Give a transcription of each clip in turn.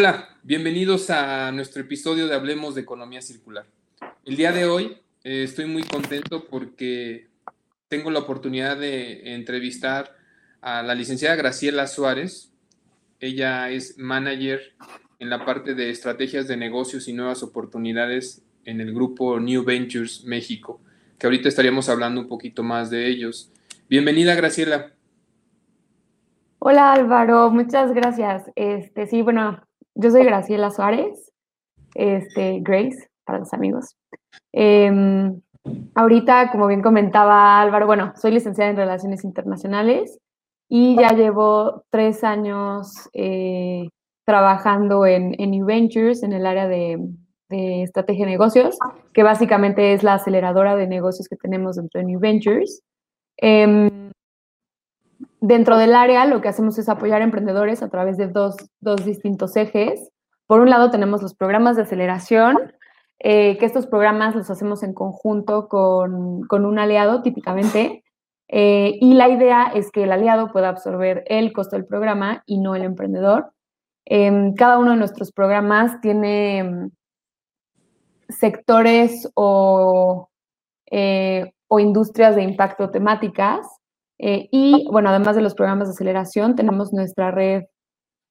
Hola, bienvenidos a nuestro episodio de Hablemos de Economía Circular. El día de hoy eh, estoy muy contento porque tengo la oportunidad de entrevistar a la licenciada Graciela Suárez. Ella es manager en la parte de estrategias de negocios y nuevas oportunidades en el grupo New Ventures México, que ahorita estaríamos hablando un poquito más de ellos. Bienvenida, Graciela. Hola Álvaro, muchas gracias. Este, sí, bueno, yo soy Graciela Suárez, este, Grace, para los amigos. Em, ahorita, como bien comentaba Álvaro, bueno, soy licenciada en Relaciones Internacionales y ya llevo tres años eh, trabajando en, New Ventures, en el área de, estrategia de negocios, que básicamente es la aceleradora de negocios que tenemos dentro de New Ventures. Em, dentro del área lo que hacemos es apoyar emprendedores a través de dos, distintos ejes. Por un lado tenemos los programas de aceleración, eh, que estos programas los hacemos en conjunto con, un aliado típicamente. Eh, y la idea es que el aliado pueda absorber el costo del programa y no el emprendedor. Em, cada uno de nuestros programas tiene em, sectores o, eh, o industrias de impacto temáticas eh, y bueno, además de los programas de aceleración, tenemos nuestra red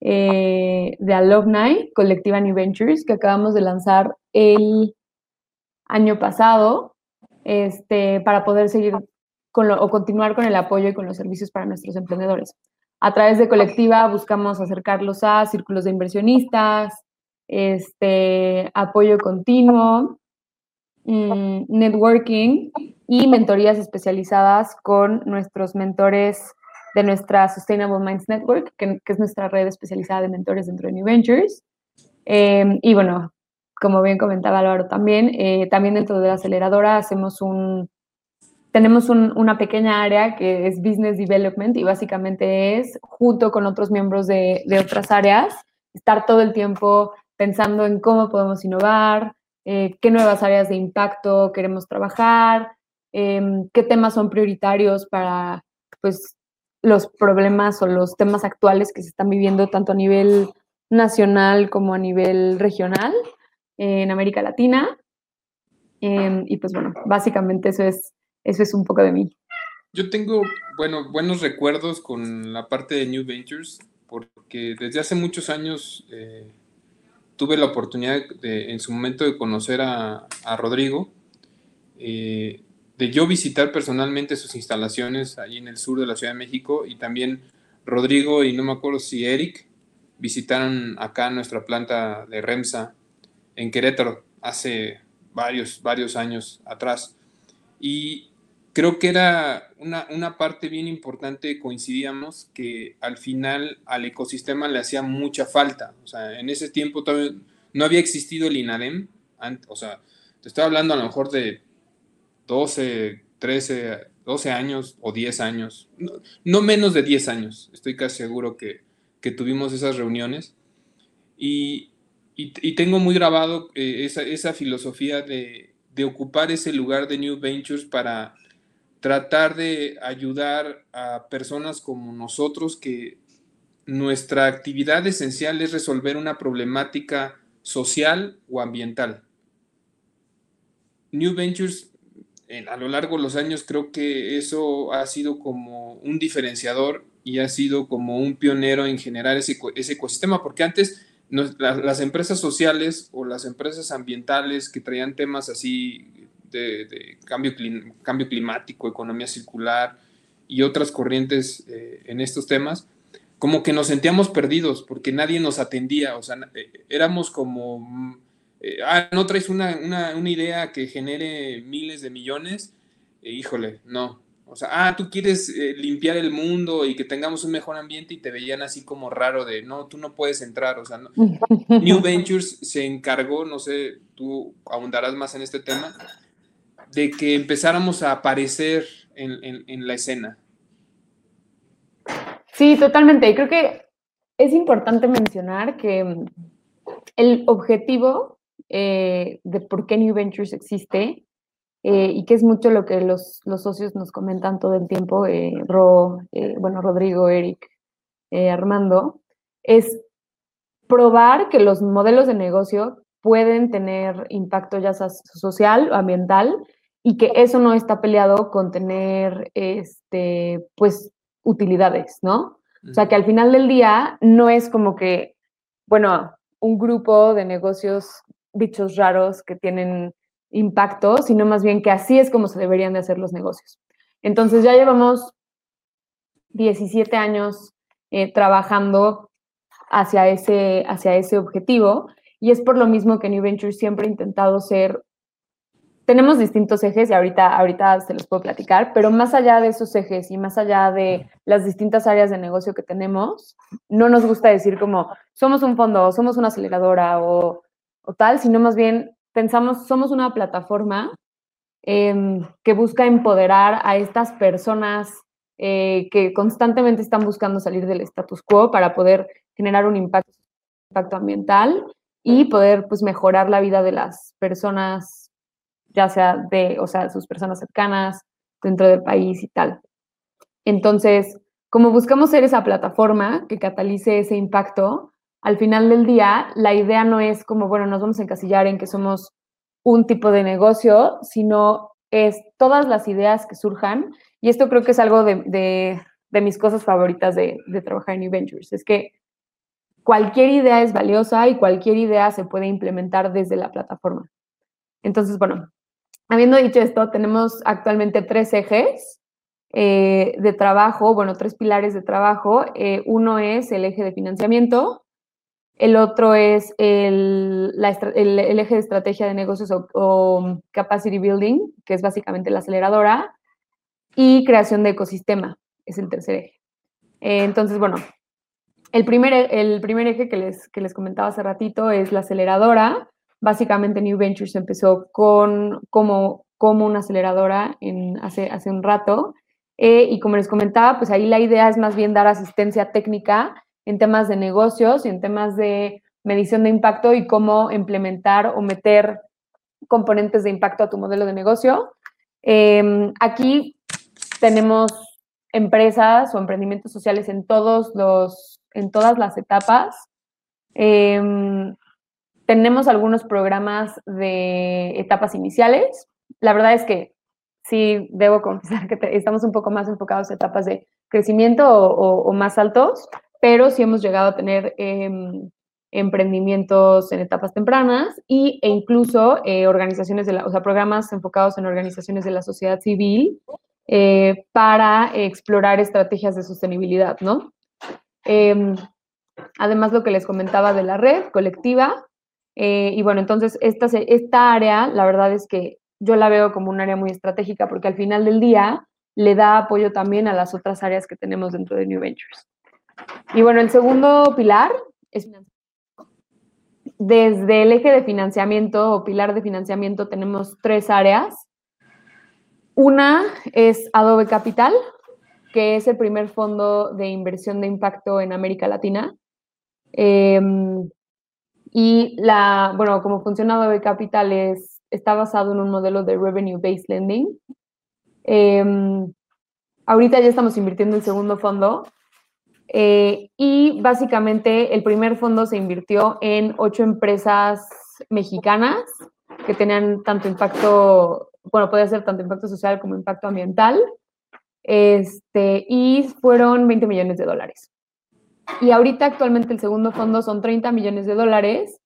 eh, de alumni, Colectiva New Ventures, que acabamos de lanzar el año pasado, este, para poder seguir con o continuar con el apoyo y con los servicios para nuestros emprendedores. A través de Colectiva buscamos acercarlos a círculos de inversionistas, este, apoyo continuo, mm, networking y mentorías especializadas con nuestros mentores de nuestra Sustainable Minds Network, que, es nuestra red especializada de mentores dentro de New Ventures. Em, y bueno, como bien comentaba Álvaro también, eh, también dentro de la aceleradora hacemos un, tenemos una pequeña área que es Business Development y básicamente es, junto con otros miembros de, de otras áreas, estar todo el tiempo pensando en cómo podemos innovar, eh, qué nuevas áreas de impacto queremos trabajar, Em, qué temas son prioritarios para pues, los problemas o los temas actuales que se están viviendo tanto a nivel nacional como a nivel regional en América Latina. Em, y pues bueno, básicamente eso es, eso es un poco de mí. Yo tengo, bueno, buenos recuerdos con la parte de New Ventures, porque desde hace muchos años eh, tuve la oportunidad de, en su momento de conocer a, Rodrigo. Eh, de yo visitar personalmente sus instalaciones ahí en el sur de la Ciudad de México y también Rodrigo y no me acuerdo si Eric visitaron acá nuestra planta de Remsa en Querétaro hace varios, varios años atrás. Y creo que era una, una parte bien importante, coincidíamos, que al final al ecosistema le hacía mucha falta. O sea, en ese tiempo todavía no había existido el INADEM, o sea, te estoy hablando a lo mejor de 12, 13, 12 años o 10 años, no, menos de 10 años, estoy casi seguro que, tuvimos esas reuniones. Y, tengo muy grabado eh, esa, filosofía de, ocupar ese lugar de New Ventures para tratar de ayudar a personas como nosotros que nuestra actividad esencial es resolver una problemática social o ambiental. New Ventures a lo largo de los años creo que eso ha sido como un diferenciador y ha sido como un pionero en generar ese, ecosistema, porque antes las empresas sociales o las empresas ambientales que traían temas así de, cambio, cambio climático, economía circular y otras corrientes eh, en estos temas, como que nos sentíamos perdidos porque nadie nos atendía, o sea, eh, éramos como eh, ah, no traes una, idea que genere miles de millones, eh, híjole, no. O sea, ah, tú quieres eh, limpiar el mundo y que tengamos un mejor ambiente y te veían así como raro de, no, tú no puedes entrar. O sea, New Ventures se encargó, no sé, tú ahondarás más en este tema, de que empezáramos a aparecer en, en la escena. Sí, totalmente. Y creo que es importante mencionar que el objetivo eh, de por qué New Ventures existe eh, y que es mucho lo que los, los, socios nos comentan todo el tiempo, eh, Ro, bueno, Rodrigo, Eric, Armando, es probar que los modelos de negocio pueden tener impacto ya sea social o ambiental y que eso no está peleado con tener, este, pues, utilidades, ¿no? O sea, que al final del día no es como que, bueno, un grupo de negocios bichos raros que tienen impacto, sino más bien que así es como se deberían de hacer los negocios. Entonces ya llevamos 17 años eh, trabajando hacia ese, hacia ese objetivo y es por lo mismo que New Ventures siempre ha intentado ser, tenemos distintos ejes y ahorita, ahorita se los puedo platicar, pero más allá de esos ejes y más allá de las distintas áreas de negocio que tenemos, no nos gusta decir como somos un fondo, somos una aceleradora o, o tal, sino más bien pensamos, somos una plataforma em, que busca empoderar a estas personas eh, que constantemente están buscando salir del status quo para poder generar un impacto, ambiental y poder pues mejorar la vida de las personas, ya sea de, o sea, sus personas cercanas dentro del país y tal. Entonces, como buscamos ser esa plataforma que catalice ese impacto, al final del día, la idea no es como, bueno, nos vamos a encasillar en que somos un tipo de negocio, sino es todas las ideas que surjan. Y esto creo que es algo de, mis cosas favoritas de, de, trabajar en New Ventures. Es que cualquier idea es valiosa y cualquier idea se puede implementar desde la plataforma. Entonces, bueno, habiendo dicho esto, tenemos actualmente tres ejes eh, de trabajo, bueno, tres pilares de trabajo. Eh, uno es el eje de financiamiento, el otro es el, eje de estrategia de negocios o, capacity building, que es básicamente la aceleradora, y creación de ecosistema, es el tercer eje. Entonces, bueno, el primer, el primer eje que les, que les comentaba hace ratito es la aceleradora. Básicamente New Ventures empezó con, como, como una aceleradora en, hace, hace un rato. Eh, y como les comentaba, pues ahí la idea es más bien dar asistencia técnica en temas de negocios y en temas de medición de impacto y cómo implementar o meter componentes de impacto a tu modelo de negocio. Em, aquí tenemos empresas o emprendimientos sociales en, todos los, en todas las etapas. Em, tenemos algunos programas de etapas iniciales. La verdad es que sí, debo confesar que estamos un poco más enfocados en etapas de crecimiento o más altos, pero sí hemos llegado a tener em, emprendimientos en etapas tempranas y, e incluso eh, organizaciones de la, o sea, programas enfocados en organizaciones de la sociedad civil eh, para explorar estrategias de sostenibilidad, ¿no? Em, además, lo que les comentaba de la red colectiva. Eh, y bueno, entonces esta, esta área, la verdad es que yo la veo como un área muy estratégica porque al final del día le da apoyo también a las otras áreas que tenemos dentro de New Ventures. Y bueno, el segundo pilar es desde el eje de financiamiento o pilar de financiamiento tenemos tres áreas. Una es Adobe Capital, que es el primer fondo de inversión de impacto en América Latina. Em, y la, bueno, como funciona Adobe Capital es, está basado en un modelo de revenue-based lending. Em, ahorita ya estamos invirtiendo el segundo fondo eh, y básicamente el primer fondo se invirtió en ocho empresas mexicanas que tenían tanto impacto, bueno, puede ser tanto impacto social como impacto ambiental, este, y fueron 20 millones de dólares. Y ahorita actualmente el segundo fondo son 30 millones de dólares,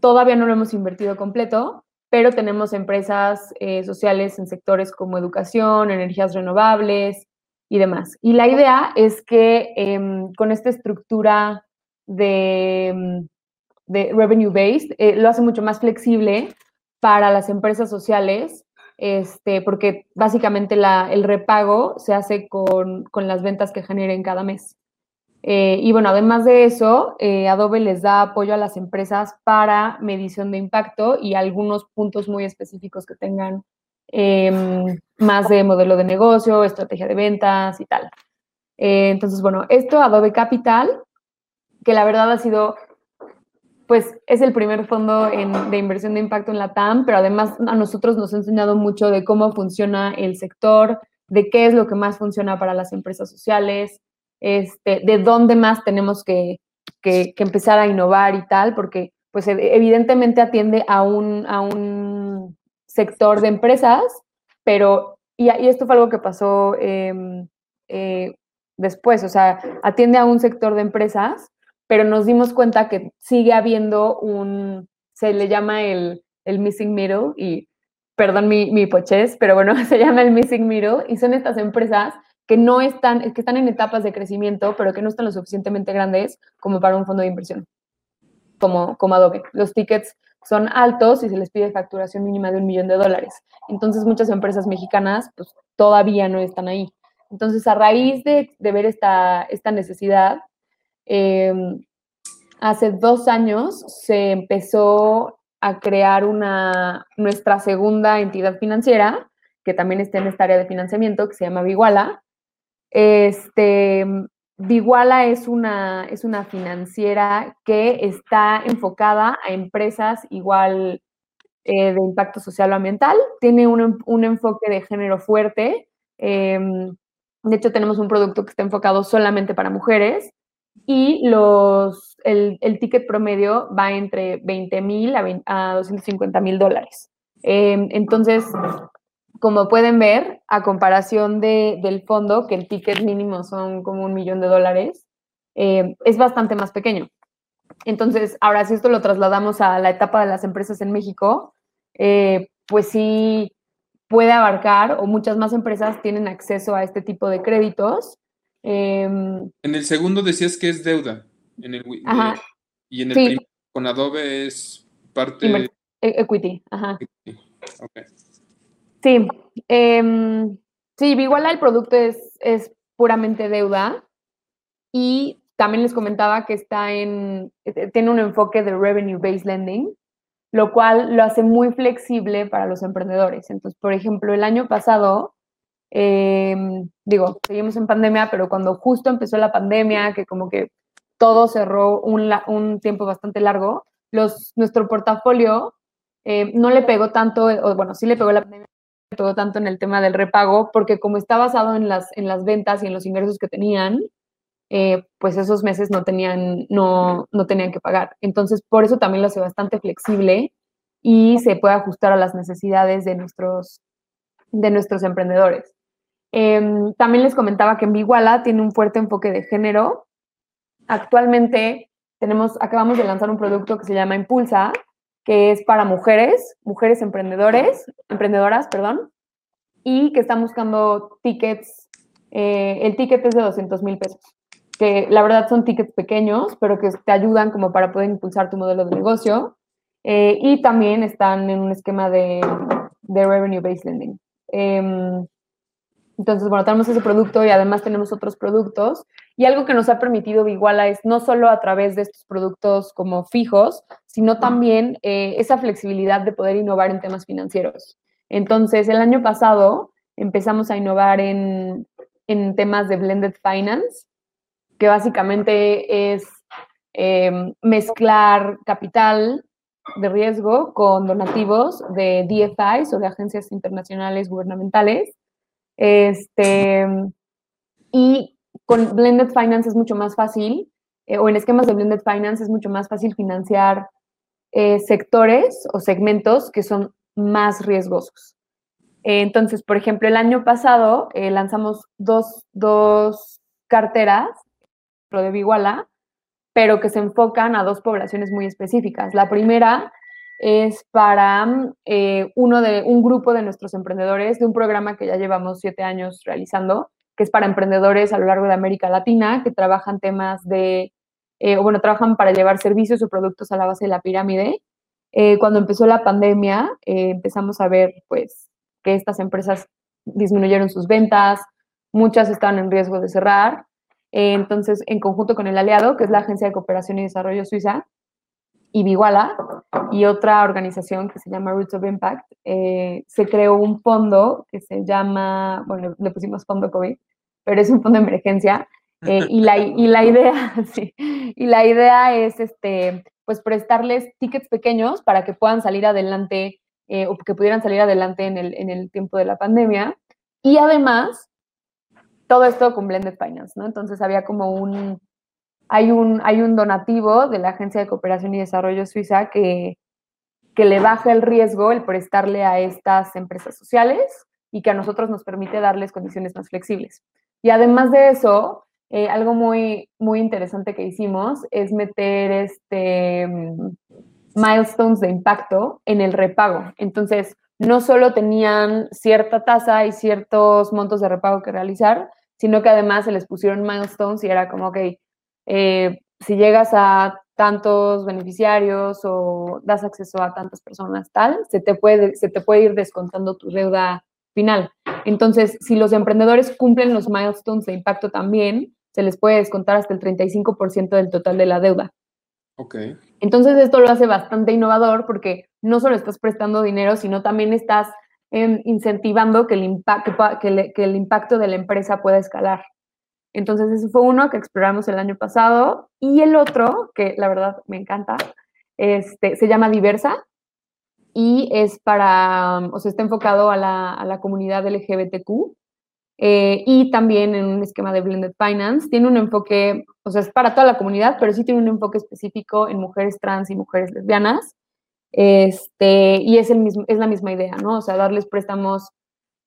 todavía no lo hemos invertido completo, pero tenemos empresas eh, sociales en sectores como educación, energías renovables, y demás. Y la idea es que em, con esta estructura de, em, de revenue based eh, lo hace mucho más flexible para las empresas sociales, este, porque básicamente la, el repago se hace con, con, las ventas que generen cada mes. Eh, y bueno, además de eso, eh, Adobe les da apoyo a las empresas para medición de impacto y algunos puntos muy específicos que tengan Em, más de modelo de negocio, estrategia de ventas y tal. Eh, entonces, bueno, esto Adobe Capital, que la verdad ha sido, pues es el primer fondo de inversión de impacto en la TAM, pero además a nosotros nos ha enseñado mucho de cómo funciona el sector, de qué es lo que más funciona para las empresas sociales, este, de dónde más tenemos que, que, que empezara a innovar y tal, porque pues evidentemente atiende a un, a un sector de empresas, pero, y, esto fue algo que pasó em, eh, después, o sea, atiende a un sector de empresas, pero nos dimos cuenta que sigue habiendo un, se le llama el, el missing middle, y perdón mi, mi pochez, pero bueno, se llama el missing middle, y son estas empresas que no están, que están en etapas de crecimiento, pero que no están lo suficientemente grandes como para un fondo de inversión como, como Adobe. Los tickets son altos y se les pide facturación mínima de un millón de dólares. Entonces muchas empresas mexicanas pues todavía no están ahí. Entonces a raíz de, ver esta, esta necesidad, em, hace dos años se empezó a crear una, nuestra segunda entidad financiera, que también está en esta área de financiamiento, que se llama Viguala. Este, Viguala es una, es una financiera que está enfocada a empresas igual eh, de impacto social o ambiental, tiene un, enfoque de género fuerte. Em, de hecho, tenemos un producto que está enfocado solamente para mujeres y los, el, ticket promedio va entre 20 mil a, 250 mil dólares. Em, entonces, como pueden ver, a comparación del fondo, que el ticket mínimo son como un millón de dólares, eh, es bastante más pequeño. Entonces, ahora si esto lo trasladamos a la etapa de las empresas en México, eh, pues sí puede abarcar o muchas más empresas tienen acceso a este tipo de créditos. Em, en el segundo decías que es deuda. En el, y en el primero con Adobe es parte... E-, equity, ajá. Okay. Sí, eh, sí, igual el producto es, es puramente deuda y también les comentaba que está en, eh, tiene un enfoque de revenue-based lending, lo cual lo hace muy flexible para los emprendedores. Entonces, por ejemplo, el año pasado, em, digo, seguimos en pandemia, pero cuando justo empezó la pandemia, que como que todo cerró un, un tiempo bastante largo, los, nuestro portafolio eh, no le pegó tanto, o bueno, sí le pegó la pandemia, todo tanto en el tema del repago, porque como está basado en las, en las ventas y en los ingresos que tenían, eh, pues esos meses no tenían, no, no tenían que pagar. Entonces, por eso también lo hace bastante flexible y se puede ajustar a las necesidades de nuestros, de nuestros emprendedores. Em, también les comentaba que en Biguala tiene un fuerte enfoque de género. Actualmente tenemos, acabamos de lanzar un producto que se llama Impulsa, que es para mujeres, mujeres emprendedores, emprendedoras, perdón, y que están buscando tickets. Eh, el ticket es de 200 mil pesos, que la verdad son tickets pequeños, pero que te ayudan como para poder impulsar tu modelo de negocio. Eh, y también están en un esquema de, de revenue-based lending. Em, entonces, bueno, tenemos ese producto y además tenemos otros productos. Y algo que nos ha permitido Iguala es no solo a través de estos productos como fijos, sino también eh, esa flexibilidad de poder innovar en temas financieros. Entonces, el año pasado empezamos a innovar en, en temas de blended finance, que básicamente es em, mezclar capital de riesgo con donativos de DFIs o de agencias internacionales gubernamentales este, y con Blended Finance es mucho más fácil, eh, o en esquemas de Blended Finance es mucho más fácil financiar eh, sectores o segmentos que son más riesgosos. entonces, por ejemplo, el año pasado eh, lanzamos dos, dos carteras, lo de Biguala, pero que se enfocan a dos poblaciones muy específicas. La primera es para eh, uno de, un grupo de nuestros emprendedores de un programa que ya llevamos siete años realizando, que es para emprendedores a lo largo de América Latina, que trabajan temas de, eh, o bueno, trabajan para llevar servicios o productos a la base de la pirámide. Eh, cuando empezó la pandemia, empezamos a ver, pues, que estas empresas disminuyeron sus ventas, muchas estaban en riesgo de cerrar. entonces, en conjunto con el aliado, que es la Agencia de Cooperación y Desarrollo Suiza, y Biguala y otra organización que se llama Roots of Impact, eh, se creó un fondo que se llama, bueno, le pusimos fondo COVID, pero es un fondo de emergencia. Eh, y, la, y la idea, sí, y la idea es, este, pues, prestarles tickets pequeños para que puedan salir adelante eh, o que pudieran salir adelante en el, en el tiempo de la pandemia. Y además, todo esto con Blended Finance, ¿no? Entonces había como un, hay un, hay un donativo de la Agencia de Cooperación y Desarrollo Suiza que, que le baja el riesgo el prestarle a estas empresas sociales y que a nosotros nos permite darles condiciones más flexibles. Y además de eso, eh, algo muy, muy interesante que hicimos es meter este, mm, milestones de impacto en el repago. Entonces, no solo tenían cierta tasa y ciertos montos de repago que realizar, sino que además se les pusieron milestones y era como, que eh, si llegas a tantos beneficiarios o das acceso a tantas personas, tal, se te puede, se te puede ir descontando tu deuda final. Entonces, si los emprendedores cumplen los milestones de impacto también, se les puede descontar hasta el 35% del total de la deuda. Ok. Entonces, esto lo hace bastante innovador porque no solo estás prestando dinero, sino también estás em, incentivando que el, que, que el impacto de la empresa pueda escalar. Entonces, ese fue uno que exploramos el año pasado. Y el otro, que la verdad me encanta, este, se llama Diversa y es para, o sea, está enfocado a la, a la comunidad LGBTQ eh, y también en un esquema de blended finance. Tiene un enfoque, o sea, es para toda la comunidad, pero sí tiene un enfoque específico en mujeres trans y mujeres lesbianas. Este, y es, el mismo, es la misma idea, ¿no? O sea, darles préstamos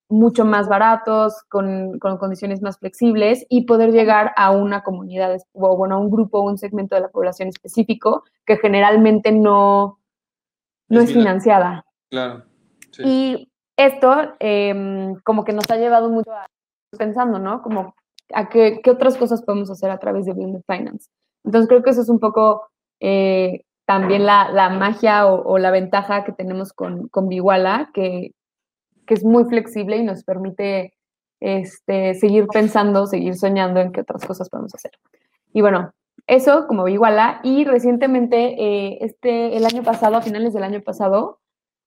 mucho más baratos, con, con, condiciones más flexibles y poder llegar a una comunidad o, bueno, a un grupo o un segmento de la población específico que generalmente no, no es, financiada. Claro. Y esto em, como que nos ha llevado mucho a pensando, ¿no? Como a qué, otras cosas podemos hacer a través de Blended Finance. Entonces creo que eso es un poco eh, también la, la magia o, o, la ventaja que tenemos con, con Biguala, que, que es muy flexible y nos permite este, seguir pensando, seguir soñando en qué otras cosas podemos hacer. Y bueno, eso como Iguala. Y recientemente, eh, este, el año pasado, a finales del año pasado,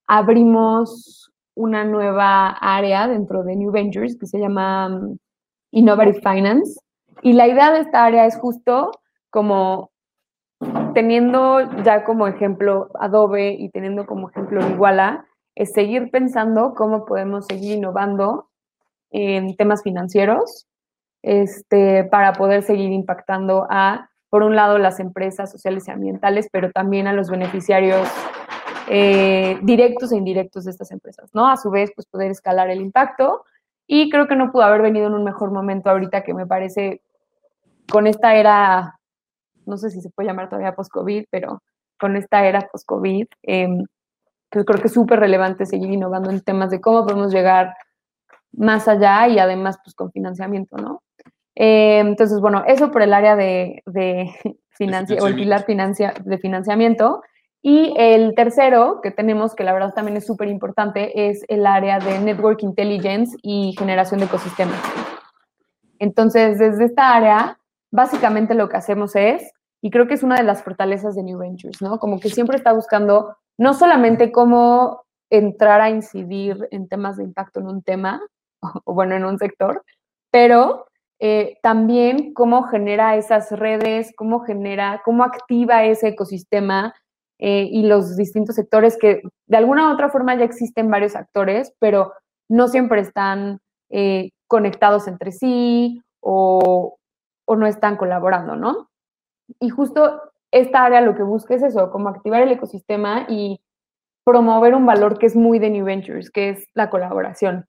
abrimos una nueva área dentro de New Ventures que se llama um, Innovative Finance. Y la idea de esta área es justo como teniendo ya como ejemplo Adobe y teniendo como ejemplo Iguala, es seguir pensando cómo podemos seguir innovando en temas financieros este, para poder seguir impactando a, por un lado, las empresas sociales y ambientales, pero también a los beneficiarios eh, directos e indirectos de estas empresas, ¿no? A su vez, pues poder escalar el impacto. Y creo que no pudo haber venido en un mejor momento ahorita que me parece con esta era, no sé si se puede llamar todavía post-COVID, pero con esta era post-COVID, eh, creo que es súper relevante seguir innovando en temas de cómo podemos llegar más allá y además pues con financiamiento, ¿no? Eh, entonces, bueno, eso por el área de, de o el pilar financia, de financiamiento. Y el tercero que tenemos, que la verdad también es súper importante, es el área de Network Intelligence y generación de ecosistemas. Entonces, desde esta área, básicamente lo que hacemos es, y creo que es una de las fortalezas de New Ventures, ¿no? Como que siempre está buscando no solamente cómo entrar a incidir en temas de impacto en un tema, o bueno, en un sector, pero eh, también cómo genera esas redes, cómo genera, cómo activa ese ecosistema eh, y los distintos sectores que de alguna u otra forma ya existen varios actores, pero no siempre están eh, conectados entre sí o, no están colaborando, ¿no? Y justo esta área lo que busca es eso, como activar el ecosistema y promover un valor que es muy de New Ventures, que es la colaboración.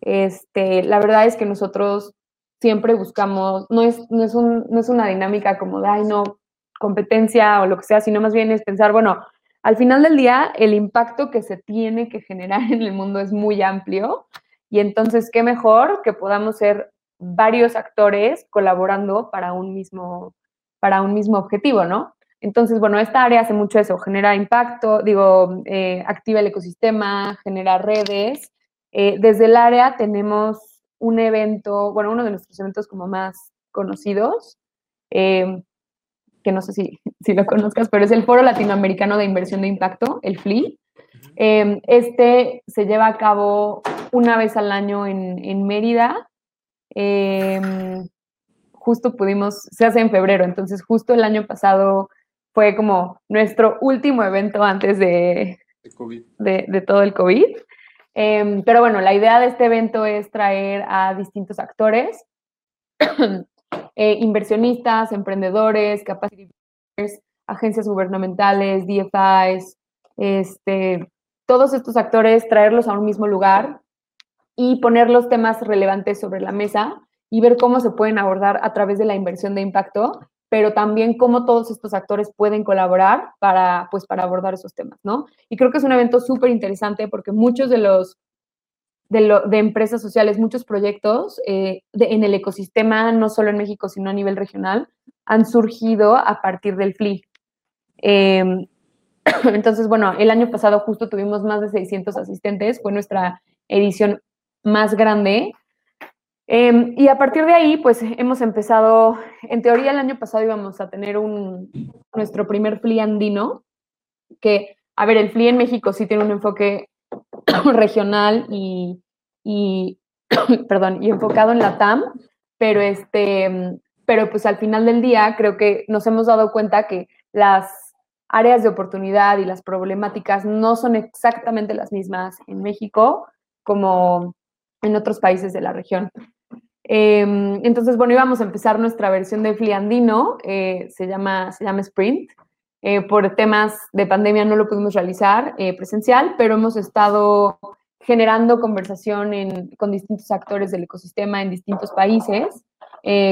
Este, la verdad es que nosotros siempre buscamos, no es, no es, un, no es una dinámica como de, ay, no, competencia o lo que sea, sino más bien es pensar, bueno, al final del día, el impacto que se tiene que generar en el mundo es muy amplio y entonces, qué mejor que podamos ser varios actores colaborando para un mismo, para un mismo objetivo, ¿no? Entonces, bueno, esta área hace mucho eso, genera impacto, digo, eh, activa el ecosistema, genera redes. Eh, desde el área tenemos un evento, bueno, uno de nuestros eventos como más conocidos, eh, que no sé si, si, lo conozcas, pero es el Foro Latinoamericano de Inversión de Impacto, el FLI. este se lleva a cabo una vez al año en, en Mérida justo pudimos, se hace en febrero, entonces justo el año pasado fue como nuestro último evento antes de, de, todo el COVID. Em, pero bueno, la idea de este evento es traer a distintos actores eh, inversionistas, emprendedores, capacity agencias gubernamentales, DFIs, este, todos estos actores, traerlos a un mismo lugar y poner los temas relevantes sobre la mesa y ver cómo se pueden abordar a través de la inversión de impacto, pero también cómo todos estos actores pueden colaborar para, pues, para abordar esos temas, ¿no? Y creo que es un evento súper interesante porque muchos de los de, empresas sociales, muchos proyectos eh, en el ecosistema, no solo en México, sino a nivel regional, han surgido a partir del FLI. Em, entonces, bueno, el año pasado justo tuvimos más de 600 asistentes, fue nuestra edición más grande. Em, y a partir de ahí, pues hemos empezado, en teoría el año pasado íbamos a tener un, nuestro primer FLI andino, que, a ver, el FLI en México sí tiene un enfoque regional y, y perdón, y enfocado en la TAM, pero este, pero pues al final del día creo que nos hemos dado cuenta que las áreas de oportunidad y las problemáticas no son exactamente las mismas en México como en otros países de la región. Em, entonces, bueno, íbamos a empezar nuestra versión de Fliandino, eh, se, llama, se llama Sprint. Eh, por temas de pandemia no lo pudimos realizar eh, presencial, pero hemos estado generando conversación con distintos actores del ecosistema en distintos países,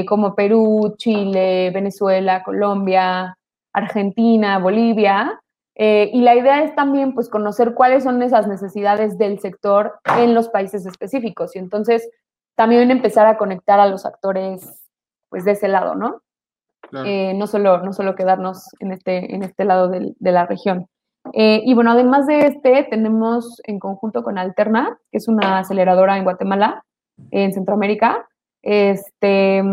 como Perú, Chile, Venezuela, Colombia, Argentina, Bolivia. Eh, y la idea es también pues conocer cuáles son esas necesidades del sector en los países específicos y entonces también empezar a conectar a los actores pues de ese lado, ¿no? Eh, no, solo, no solo quedarnos en este, en este lado de la región. Eh, y bueno, además de este, tenemos en conjunto con Alterna, que es una aceleradora en Guatemala, en Centroamérica, este,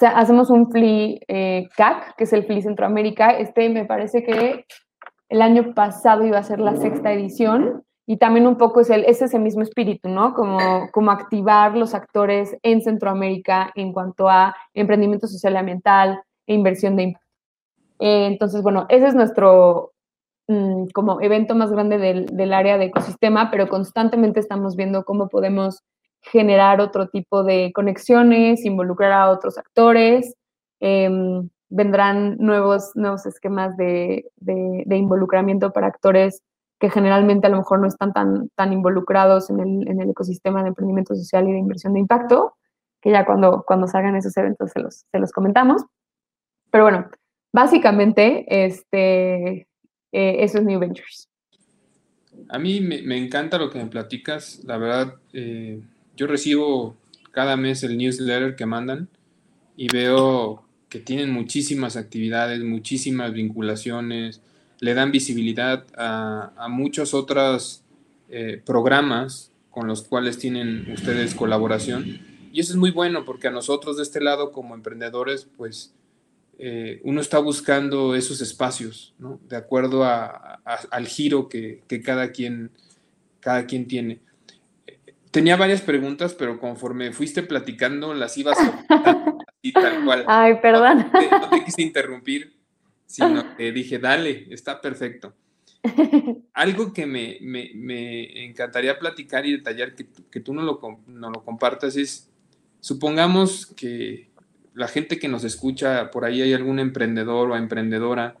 hacemos un FLI eh, CAC, que es el FLI Centroamérica. Este me parece que el año pasado iba a ser la sexta edición y también un poco es, ese mismo espíritu, ¿no? Como, como activar los actores en Centroamérica en cuanto a emprendimiento social y ambiental e inversión de impacto. Eh, entonces, bueno, ese es nuestro mm, como evento más grande del, del área de ecosistema, pero constantemente estamos viendo cómo podemos generar otro tipo de conexiones, involucrar a otros actores. Em, vendrán nuevos, nuevos esquemas de, de, involucramiento para actores que generalmente a lo mejor no están tan, tan involucrados en el, en el, ecosistema de emprendimiento social y de inversión de impacto, que ya cuando, cuando salgan esos eventos se los, se los comentamos. Pero bueno, básicamente este, eh, eso es New Ventures. A mí me, me, encanta lo que me platicas, la verdad. Eh yo recibo cada mes el newsletter que mandan y veo que tienen muchísimas actividades, muchísimas vinculaciones, le dan visibilidad a, muchos otros eh, programas con los cuales tienen ustedes colaboración. Y eso es muy bueno porque a nosotros de este lado como emprendedores, pues eh, uno está buscando esos espacios, ¿no? De acuerdo al giro que, que, cada, quien, cada quien tiene. Tenía varias preguntas, pero conforme fuiste platicando, las ibas así tal cual. Ay, perdón. No te, quise interrumpir, sino que dije, dale, está perfecto. Algo que me, me, encantaría platicar y detallar, que, que tú no lo, no lo compartas, es, supongamos que la gente que nos escucha, por ahí hay algún emprendedor o emprendedora,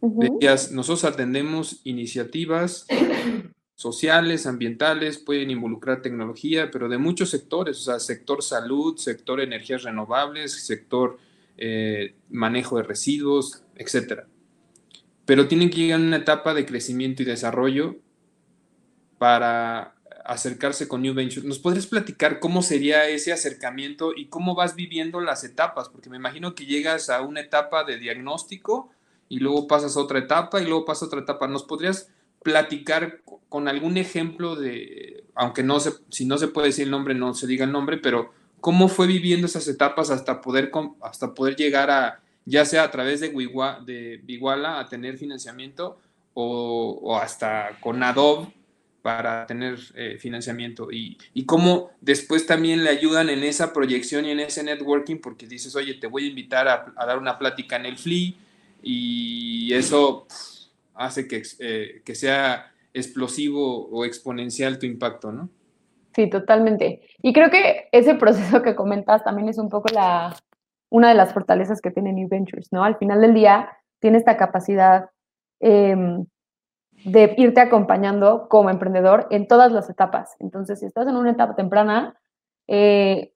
decías, nosotros atendemos iniciativas sociales, ambientales, pueden involucrar tecnología, pero de muchos sectores, o sea, sector salud, sector energías renovables, sector eh, manejo de residuos, etc. Pero tienen que llegar a una etapa de crecimiento y desarrollo para acercarse con New Ventures. ¿Nos podrías platicar cómo sería ese acercamiento y cómo vas viviendo las etapas? Porque me imagino que llegas a una etapa de diagnóstico y luego pasas a otra etapa y luego pasas a otra etapa. ¿Nos podrías platicar con algún ejemplo de, aunque no se, si no se puede decir el nombre, no se diga el nombre, pero cómo fue viviendo esas etapas hasta poder, hasta poder llegar a, ya sea a través de, de Biguala, a tener financiamiento o, hasta con Adobe para tener eh, financiamiento y, y, cómo después también le ayudan en esa proyección y en ese networking porque dices, oye, te voy a invitar a, dar una plática en el FLI y eso hace que, eh, que sea explosivo o exponencial tu impacto, ¿no? Sí, totalmente. Y creo que ese proceso que comentas también es un poco la, una de las fortalezas que tiene New Ventures, ¿no? Al final del día tiene esta capacidad em, de irte acompañando como emprendedor en todas las etapas. Entonces, si estás en una etapa temprana, eh,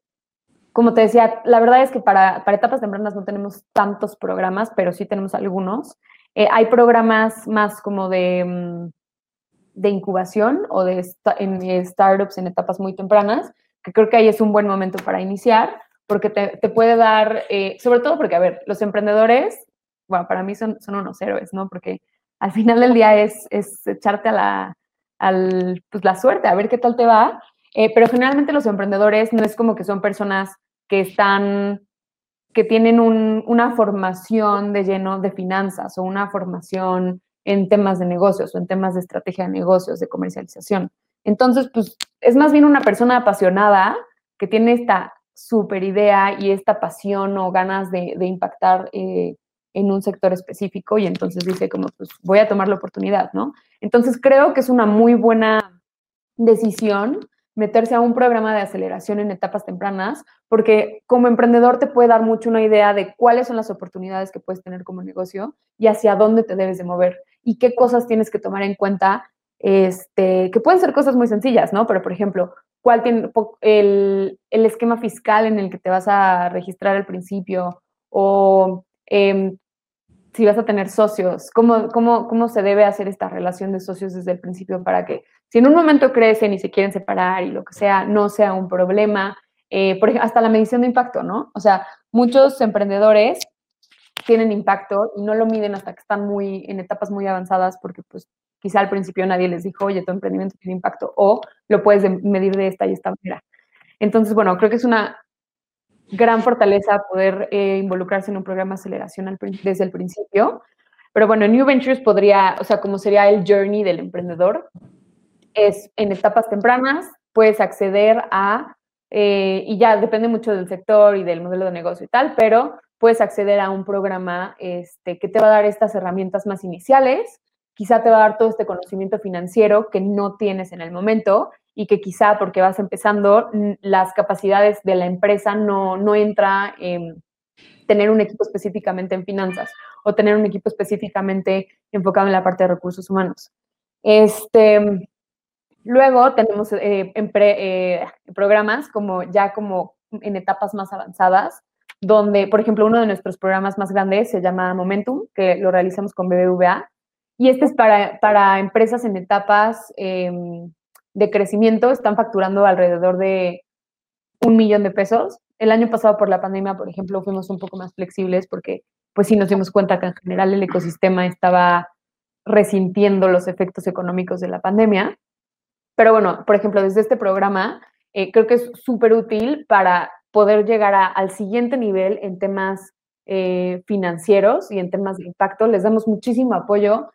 como te decía, la verdad es que para, etapas tempranas no tenemos tantos programas, pero sí tenemos algunos. Eh, hay programas más como de, mm, de incubación o de en startups en etapas muy tempranas, que creo que ahí es un buen momento para iniciar, porque te, puede dar, eh, sobre todo porque, a ver, los emprendedores, bueno, para mí son, son unos héroes, ¿no? Porque al final del día es, es echarte a la, al, pues, la suerte, a ver qué tal te va. Eh, pero generalmente los emprendedores no es como que son personas que están, que tienen una formación de lleno de finanzas o una formación en temas de negocios o en temas de estrategia de negocios, de comercialización. Entonces, pues es más bien una persona apasionada que tiene esta super idea y esta pasión o ganas de, impactar eh, en un sector específico y entonces dice como, pues voy a tomar la oportunidad, ¿no? Entonces creo que es una muy buena decisión meterse a un programa de aceleración en etapas tempranas, porque como emprendedor te puede dar mucho una idea de cuáles son las oportunidades que puedes tener como negocio y hacia dónde te debes de mover y qué cosas tienes que tomar en cuenta, este, que pueden ser cosas muy sencillas, ¿no? Pero, por ejemplo, cuál tiene el, el esquema fiscal en el que te vas a registrar al principio o Em, si vas a tener socios, ¿cómo, cómo, cómo se debe hacer esta relación de socios desde el principio para que si en un momento crecen y se quieren separar y lo que sea, no sea un problema. Eh, por hasta la medición de impacto, ¿no? O sea, muchos emprendedores tienen impacto y no lo miden hasta que están muy en etapas muy avanzadas porque pues quizá al principio nadie les dijo, oye, tu emprendimiento tiene impacto o lo puedes medir de esta y esta manera. Entonces, bueno, creo que es una gran fortaleza poder eh, involucrarse en un programa de aceleración desde el principio. Pero bueno, New Ventures podría, o sea, como sería el journey del emprendedor, es en etapas tempranas, puedes acceder a, eh, y ya depende mucho del sector y del modelo de negocio y tal, pero puedes acceder a un programa este, que te va a dar estas herramientas más iniciales, quizá te va a dar todo este conocimiento financiero que no tienes en el momento y que quizá porque vas empezando, las capacidades de la empresa no, no entra en tener un equipo específicamente en finanzas o tener un equipo específicamente enfocado en la parte de recursos humanos. Este, luego tenemos eh, eh, programas como ya como en etapas más avanzadas, donde, por ejemplo, uno de nuestros programas más grandes se llama Momentum, que lo realizamos con BBVA, y este es para, para empresas en etapas em, de crecimiento están facturando alrededor de un millón de pesos. El año pasado por la pandemia, por ejemplo, fuimos un poco más flexibles porque pues sí nos dimos cuenta que en general el ecosistema estaba resintiendo los efectos económicos de la pandemia. Pero bueno, por ejemplo, desde este programa eh, creo que es súper útil para poder llegar al siguiente nivel en temas eh, financieros y en temas de impacto. Les damos muchísimo apoyo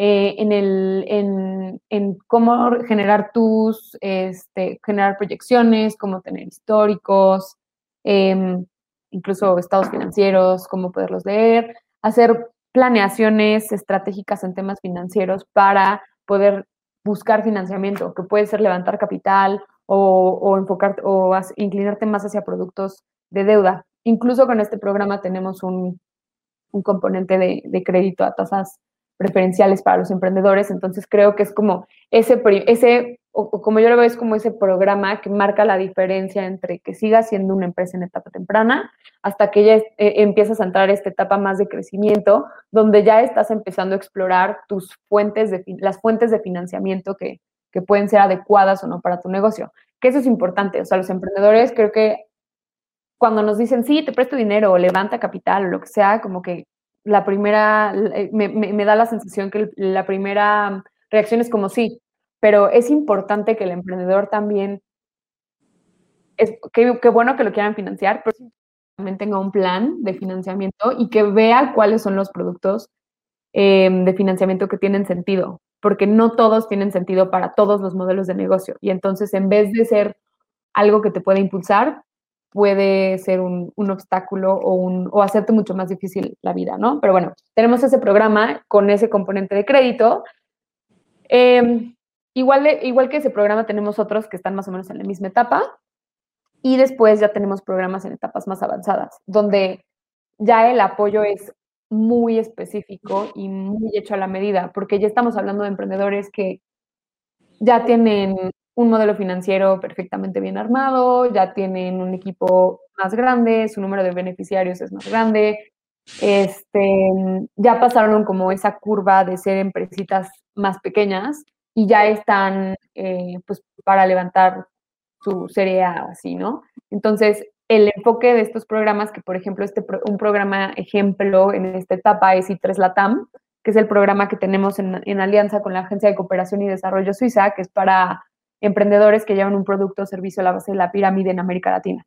eh, en, el, en, en, cómo generar tus, este, generar proyecciones, cómo tener históricos, em, incluso estados financieros, cómo poderlos leer, hacer planeaciones estratégicas en temas financieros para poder buscar financiamiento, que puede ser levantar capital o, o enfocar o inclinarte más hacia productos de deuda. Incluso con este programa tenemos un, un componente de, de crédito a tasas preferenciales para los emprendedores. Entonces creo que es como ese, ese o, como yo lo veo, es como ese programa que marca la diferencia entre que sigas siendo una empresa en etapa temprana hasta que ya eh, empiezas a entrar a esta etapa más de crecimiento, donde ya estás empezando a explorar tus fuentes de, las fuentes de financiamiento que, que pueden ser adecuadas o no para tu negocio. Que eso es importante. O sea, los emprendedores creo que cuando nos dicen, sí, te presto dinero o levanta capital o lo que sea, como que la primera, eh, me, da la sensación que la primera reacción es como sí, pero es importante que el emprendedor también, es qué bueno que lo quieran financiar, pero también tenga un plan de financiamiento y que vea cuáles son los productos em, de financiamiento que tienen sentido, porque no todos tienen sentido para todos los modelos de negocio. Y entonces, en vez de ser algo que te pueda impulsar, puede ser un, obstáculo o, un, o hacerte mucho más difícil la vida, ¿no? Pero bueno, tenemos ese programa con ese componente de crédito. Em, igual, igual que ese programa tenemos otros que están más o menos en la misma etapa. Y después ya tenemos programas en etapas más avanzadas, donde ya el apoyo es muy específico y muy hecho a la medida, porque ya estamos hablando de emprendedores que ya tienen un modelo financiero perfectamente bien armado, ya tienen un equipo más grande, su número de beneficiarios es más grande, este, ya pasaron como esa curva de ser empresitas más pequeñas y ya están eh, pues para levantar su serie A así, ¿no? Entonces, el enfoque de estos programas, que por ejemplo, este un programa ejemplo en esta etapa es I3 Latam, que es el programa que tenemos en, en, alianza con la Agencia de Cooperación y Desarrollo Suiza, que es para emprendedores que llevan un producto o servicio a la base de la pirámide en América Latina.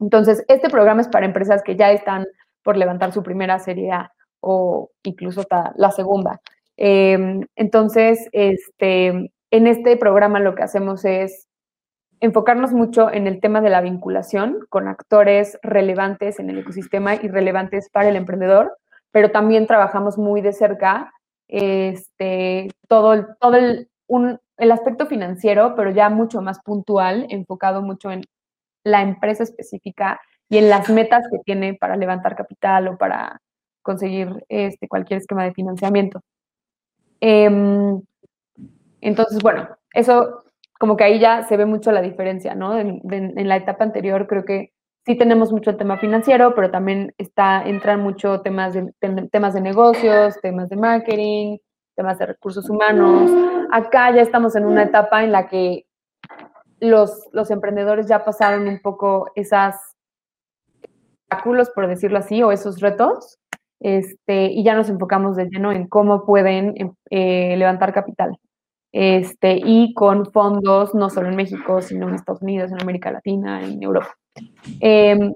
Entonces, este programa es para empresas que ya están por levantar su primera serie A o incluso la segunda. Em, entonces, este, en este programa lo que hacemos es enfocarnos mucho en el tema de la vinculación con actores relevantes en el ecosistema y relevantes para el emprendedor, pero también trabajamos muy de cerca este, todo, todo el, el aspecto financiero, pero ya mucho más puntual, enfocado mucho en la empresa específica y en las metas que tiene para levantar capital o para conseguir este, cualquier esquema de financiamiento. Em, entonces, bueno, eso como que ahí ya se ve mucho la diferencia, ¿no? En, la etapa anterior creo que sí tenemos mucho el tema financiero, pero también está, entran mucho temas de, temas de negocios, temas de marketing, temas de recursos humanos. Acá ya estamos en una etapa en la que los, los emprendedores ya pasaron un poco esas obstáculos, por decirlo así, o esos retos, este, y ya nos enfocamos de lleno en cómo pueden eh, levantar capital. Este, y con fondos no solo en México, sino en Estados Unidos, en América Latina, en Europa. Em,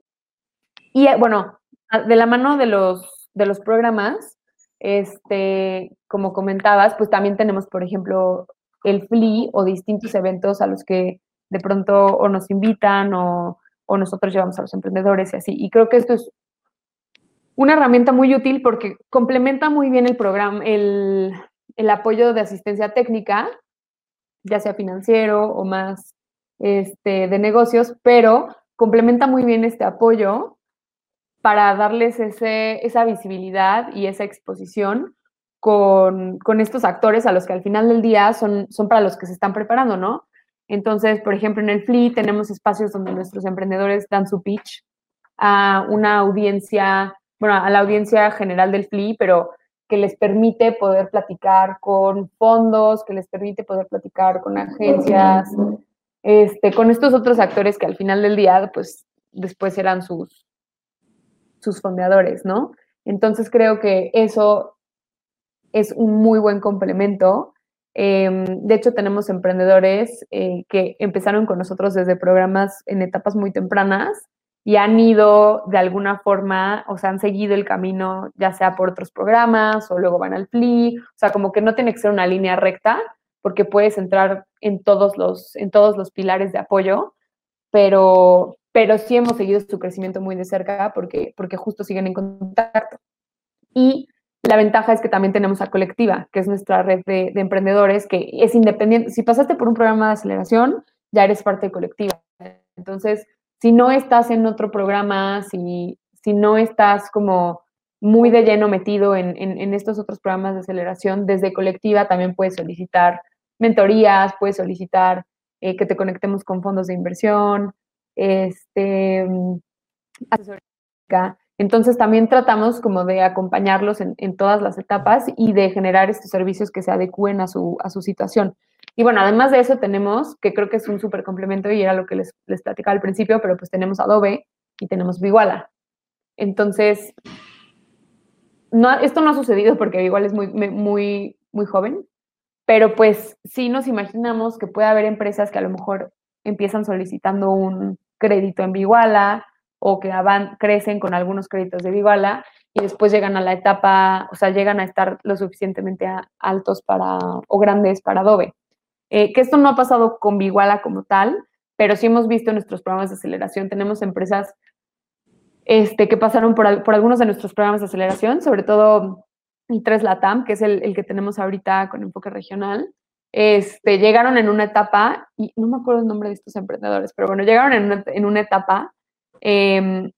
y eh, bueno, de la mano de los, de los programas, este, como comentabas, pues también tenemos, por ejemplo, el FLI o distintos eventos a los que de pronto o nos invitan o, o nosotros llevamos a los emprendedores y así. Y creo que esto es una herramienta muy útil porque complementa muy bien el programa, el, el apoyo de asistencia técnica, ya sea financiero o más este, de negocios, pero complementa muy bien este apoyo para darles ese, esa visibilidad y esa exposición con, con, estos actores a los que al final del día son, son para los que se están preparando, ¿no? Entonces, por ejemplo, en el FLI tenemos espacios donde nuestros emprendedores dan su pitch a una audiencia, bueno, a la audiencia general del FLI, pero que les permite poder platicar con fondos, que les permite poder platicar con agencias, este, con estos otros actores que al final del día, pues después serán sus, sus fondeadores, ¿no? Entonces creo que eso es un muy buen complemento. Em, de hecho, tenemos emprendedores eh, que empezaron con nosotros desde programas en etapas muy tempranas y han ido de alguna forma, o sea, han seguido el camino, ya sea por otros programas o luego van al PLI, o sea, como que no tiene que ser una línea recta, porque puedes entrar en todos los, en todos los pilares de apoyo, pero, pero sí hemos seguido su crecimiento muy de cerca porque, porque justo siguen en contacto. Y la ventaja es que también tenemos a Colectiva, que es nuestra red de, de emprendedores, que es independiente. Si pasaste por un programa de aceleración, ya eres parte de Colectiva. Entonces, si no estás en otro programa, si, si no estás como muy de lleno metido en, en, estos otros programas de aceleración, desde colectiva también puedes solicitar mentorías, puedes solicitar eh, que te conectemos con fondos de inversión, este, asesoría. Entonces también tratamos como de acompañarlos en, todas las etapas y de generar estos servicios que se adecúen a su, a su situación. Y bueno, además de eso tenemos, que creo que es un súper complemento y era lo que les, les platicaba al principio, pero pues tenemos Adobe y tenemos Viguala. Entonces, esto no ha sucedido porque Viguala es muy, muy, muy joven, pero pues sí nos imaginamos que puede haber empresas que a lo mejor empiezan solicitando un crédito en Viguala o que van, crecen con algunos créditos de Viguala y después llegan a la etapa, o sea, llegan a estar lo suficientemente altos para o grandes para Adobe. Eh, que esto no ha pasado con Viguala como tal, pero sí hemos visto nuestros programas de aceleración, tenemos empresas este, que pasaron por, por algunos de nuestros programas de aceleración, sobre todo i3 Latam, que es el, el, que tenemos ahorita con enfoque regional, este, llegaron en una etapa, y no me acuerdo el nombre de estos emprendedores, pero bueno, llegaron en una, etapa em,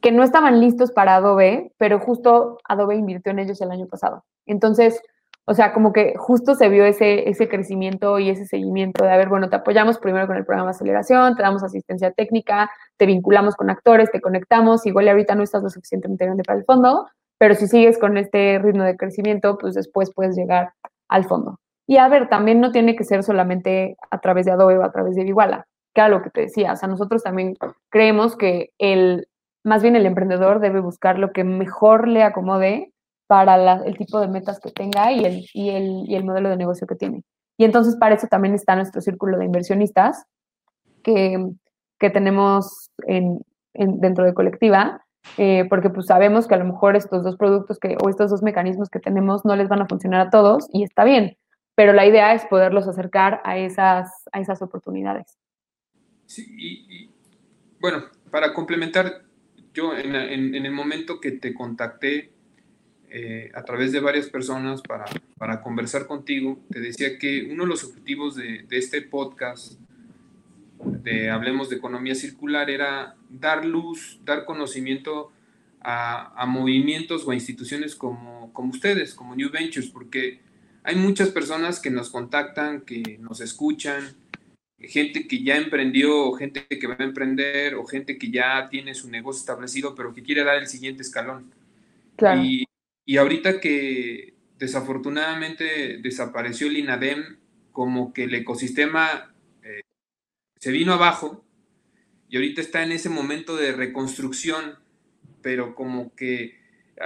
que no estaban listos para Adobe, pero justo Adobe invirtió en ellos el año pasado. Entonces, o sea, como que justo se vio ese, ese crecimiento y ese seguimiento de, a ver, bueno, te apoyamos primero con el programa de aceleración, te damos asistencia técnica, te vinculamos con actores, te conectamos, igual ahorita no estás lo suficientemente grande para el fondo, pero si sigues con este ritmo de crecimiento, pues después puedes llegar al fondo. Y a ver, también no tiene que ser solamente a través de Adobe o a través de Viguala, que era lo que te decía. O sea, nosotros también creemos que el, más bien el emprendedor debe buscar lo que mejor le acomode para el tipo de metas que tenga y el, y, el, y el modelo de negocio que tiene. Y entonces para eso también está nuestro círculo de inversionistas que, que tenemos en, dentro de colectiva, eh, porque pues sabemos que a lo mejor estos dos productos que, o estos dos mecanismos que tenemos no les van a funcionar a todos y está bien, pero la idea es poderlos acercar a esas, a esas oportunidades. Sí, y, bueno, para complementar, yo en, el momento que te contacté eh, a través de varias personas para, para, conversar contigo, te decía que uno de los objetivos de, este podcast de Hablemos de Economía Circular era dar luz, dar conocimiento a, movimientos o a instituciones como, como, ustedes, como New Ventures, porque hay muchas personas que nos contactan, que nos escuchan, gente que ya emprendió, gente que va a emprender, o gente que ya tiene su negocio establecido, pero que quiere dar el siguiente escalón. Y, y ahorita que desafortunadamente desapareció el INADEM, como que el ecosistema se vino abajo y ahorita está en ese momento de reconstrucción, pero como que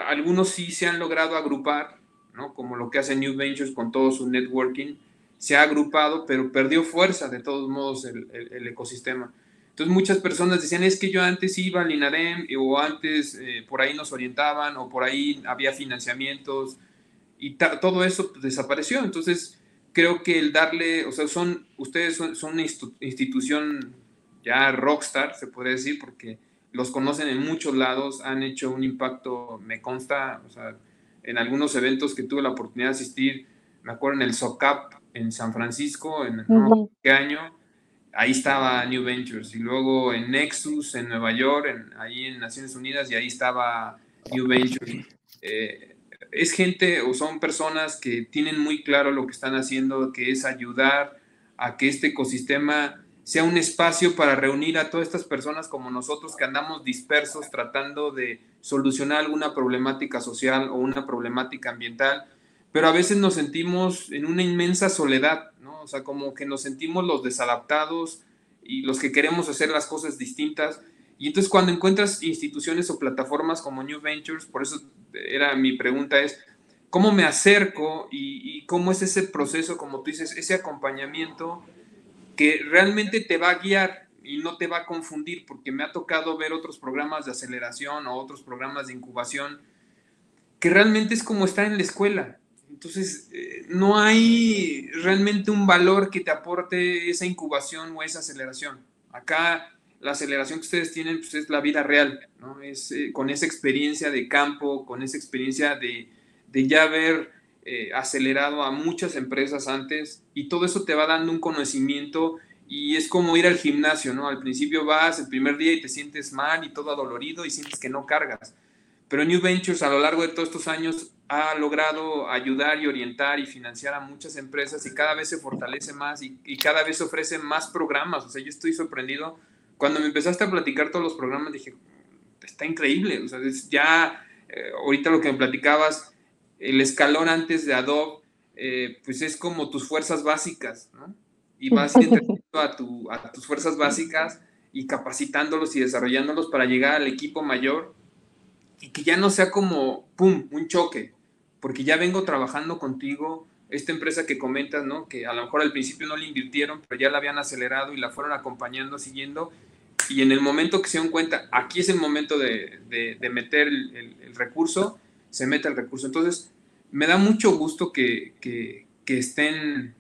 algunos sí se han logrado agrupar, ¿no? Como lo que hace New Ventures con todo su networking, se ha agrupado, pero perdió fuerza de todos modos el, ecosistema. Entonces muchas personas decían, es que yo antes iba al INADEM o antes eh, por ahí nos orientaban o por ahí había financiamientos y todo eso desapareció. Entonces creo que el darle, o sea, son, ustedes son, una institución ya rockstar, se podría decir, porque los conocen en muchos lados, han hecho un impacto, me consta, o sea, en algunos eventos que tuve la oportunidad de asistir, me acuerdo en el SOCAP en San Francisco, en qué año, ahí estaba New Ventures, y luego en Nexus en Nueva York, en, ahí en Naciones Unidas, y ahí estaba New Ventures. Eh, es gente o son personas que tienen muy claro lo que están haciendo, que es ayudar a que este ecosistema sea un espacio para reunir a todas estas personas como nosotros que andamos dispersos tratando de solucionar alguna problemática social o una problemática ambiental, pero a veces nos sentimos en una inmensa soledad, ¿no? O sea, como que nos sentimos los desadaptados y los que queremos hacer las cosas distintas y entonces cuando encuentras instituciones o plataformas como New Ventures, por eso era mi pregunta es, ¿cómo me acerco y, cómo es ese proceso, como tú dices, ese acompañamiento que realmente te va a guiar y no te va a confundir? Porque me ha tocado ver otros programas de aceleración o otros programas de incubación que realmente es como estar en la escuela. Entonces, eh, no hay realmente un valor que te aporte esa incubación o esa aceleración. Acá la aceleración que ustedes tienen pues, es la vida real, ¿no? Es eh, con esa experiencia de campo, con esa experiencia de, de ya haber eh, acelerado a muchas empresas antes y todo eso te va dando un conocimiento y es como ir al gimnasio, ¿no? Al principio vas el primer día y te sientes mal y todo adolorido y sientes que no cargas. Pero New Ventures a lo largo de todos estos años ha logrado ayudar y orientar y financiar a muchas empresas y cada vez se fortalece más y, cada vez ofrece más programas. O sea, yo estoy sorprendido cuando me empezaste a platicar todos los programas, dije, está increíble. O sea, ya, eh, ahorita lo que me platicabas, el escalón antes de Adobe, eh, pues es como tus fuerzas básicas, ¿no? Y vas entrenando a, tu, a tus fuerzas básicas y capacitándolos y desarrollándolos para llegar al equipo mayor y que ya no sea como, ¡pum!, un choque, porque ya vengo trabajando contigo, esta empresa que comentas, ¿no? Que a lo mejor al principio no le invirtieron, pero ya la habían acelerado y la fueron acompañando, siguiendo, y en el momento que se dan cuenta, aquí es el momento de, de, meter el, el, recurso, se mete el recurso. Entonces, me da mucho gusto que, que, que, estén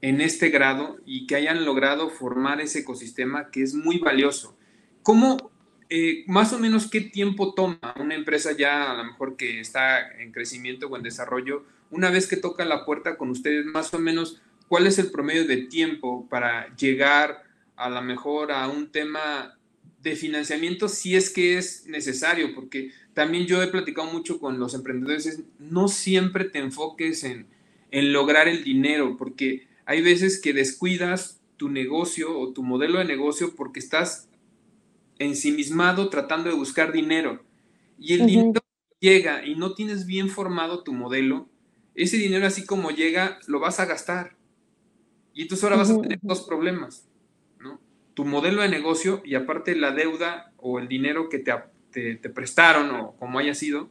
en este grado y que hayan logrado formar ese ecosistema que es muy valioso. ¿Cómo, eh, más o menos, qué tiempo toma una empresa ya, a lo mejor que está en crecimiento o en desarrollo, una vez que toca la puerta con ustedes, más o menos, ¿cuál es el promedio de tiempo para llegar a lo mejor a un tema de financiamiento si es que es necesario? Porque también yo he platicado mucho con los emprendedores, no siempre te enfoques en, en lograr el dinero, porque hay veces que descuidas tu negocio o tu modelo de negocio porque estás ensimismado tratando de buscar dinero. Y el dinero llega y no tienes bien formado tu modelo, ese dinero así como llega, lo vas a gastar. Y entonces ahora vas a tener dos problemas, ¿no? Tu modelo de negocio y aparte la deuda o el dinero que te, te, prestaron o como haya sido.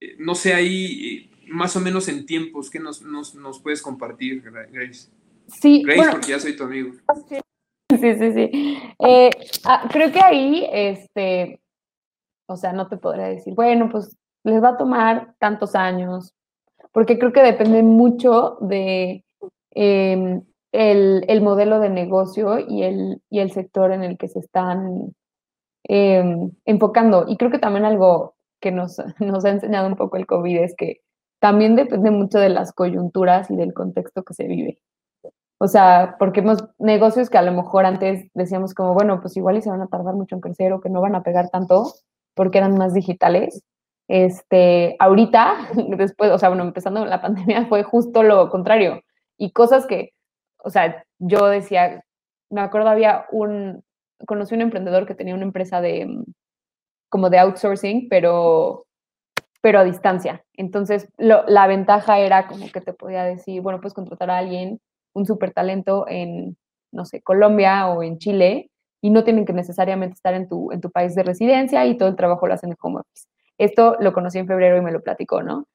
Eh, no sé ahí, eh, más o menos en tiempos, ¿qué nos, nos, nos puedes compartir, Grace? Sí. Grace, porque ya soy tu amigo. Sí, sí, sí. Eh, ah, creo que ahí, este, o sea, no te podría decir, bueno, pues les va a tomar tantos años, porque creo que depende mucho de em, el, modelo de negocio y el, y el sector en el que se están em, enfocando. Y creo que también algo que nos, nos ha enseñado un poco el COVID es que también depende mucho de las coyunturas y del contexto que se vive. O sea, porque hemos negocios que a lo mejor antes decíamos como, bueno, pues igual y se van a tardar mucho en crecer o que no van a pegar tanto porque eran más digitales. Este, ahorita, después, o sea, bueno, empezando la pandemia fue justo lo contrario. Y cosas que, o sea, yo decía, me acuerdo había un, conocí un emprendedor que tenía una empresa de, como de outsourcing, pero, pero a distancia. Entonces, la ventaja era como que te podía decir, bueno, puedes contratar a alguien un súper talento en, no sé, Colombia o en Chile y no tienen que necesariamente estar en tu, en tu país de residencia y todo el trabajo lo hacen en home office. Esto lo conocí en febrero y me lo platicó, ¿no?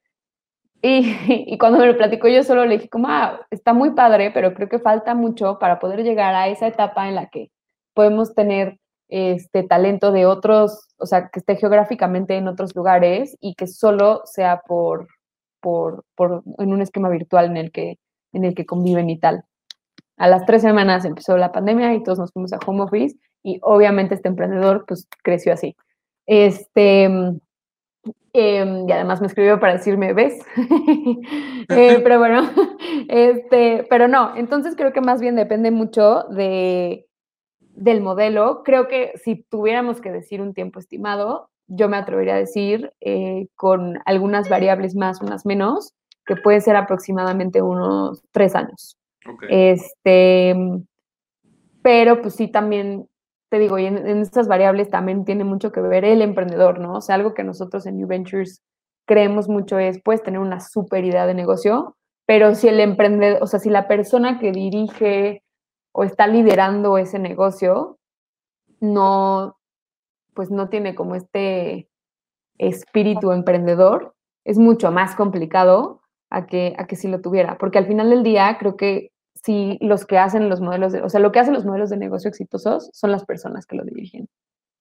Y, y, cuando me lo platicó yo solo le dije como, ah, está muy padre, pero creo que falta mucho para poder llegar a esa etapa en la que podemos tener este talento de otros, o sea, que esté geográficamente en otros lugares y que solo sea por, por, por en un esquema virtual en el que en el que conviven y tal. A las tres semanas empezó la pandemia y todos nos fuimos a home office y obviamente este emprendedor pues creció así. Este, em, y además me escribió para decirme, ¿ves? Eh, pero bueno, este, pero no, entonces creo que más bien depende mucho de, del modelo. Creo que si tuviéramos que decir un tiempo estimado, yo me atrevería a decir eh, con algunas variables más, unas menos, que puede ser aproximadamente unos tres años. Este, pero pues sí, también te digo, y en, estas variables también tiene mucho que ver el emprendedor, ¿no? O sea, algo que nosotros en New Ventures creemos mucho es, puedes tener una super idea de negocio, pero si el emprendedor, o sea, si la persona que dirige o está liderando ese negocio no, pues no tiene como este espíritu emprendedor, es mucho más complicado a que, a que si lo tuviera, porque al final del día creo que si los que hacen los modelos, de, o sea, lo que hacen los modelos de negocio exitosos son las personas que lo dirigen.